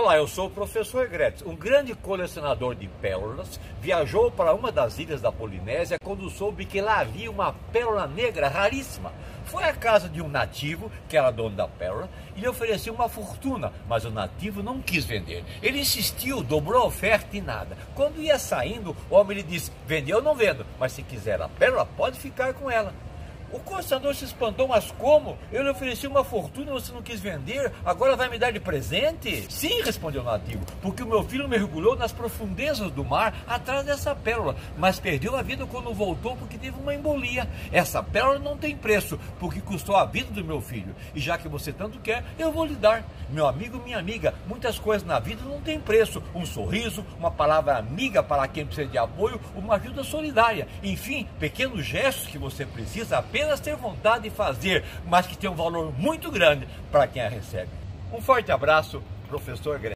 Olá, eu sou o professor Gretz. Um grande colecionador de pérolas viajou para uma das ilhas da Polinésia quando soube que lá havia uma pérola negra raríssima. Foi à casa de um nativo, que era dono da pérola, e lhe ofereceu uma fortuna, mas o nativo não quis vender. Ele insistiu, dobrou a oferta e nada. Quando ia saindo, o homem lhe disse: Vender eu não vendo, mas se quiser a pérola, pode ficar com ela. O coçador se espantou, mas como? Eu lhe ofereci uma fortuna você não quis vender, agora vai me dar de presente? Sim, respondeu o nativo, porque o meu filho mergulhou nas profundezas do mar atrás dessa pérola, mas perdeu a vida quando voltou porque teve uma embolia. Essa pérola não tem preço, porque custou a vida do meu filho, e já que você tanto quer, eu vou lhe dar. Meu amigo, minha amiga, muitas coisas na vida não têm preço. Um sorriso, uma palavra amiga para quem precisa de apoio, uma ajuda solidária. Enfim, pequenos gestos que você precisa apenas apenas ter vontade de fazer, mas que tem um valor muito grande para quem a recebe. Um forte abraço, professor Greg.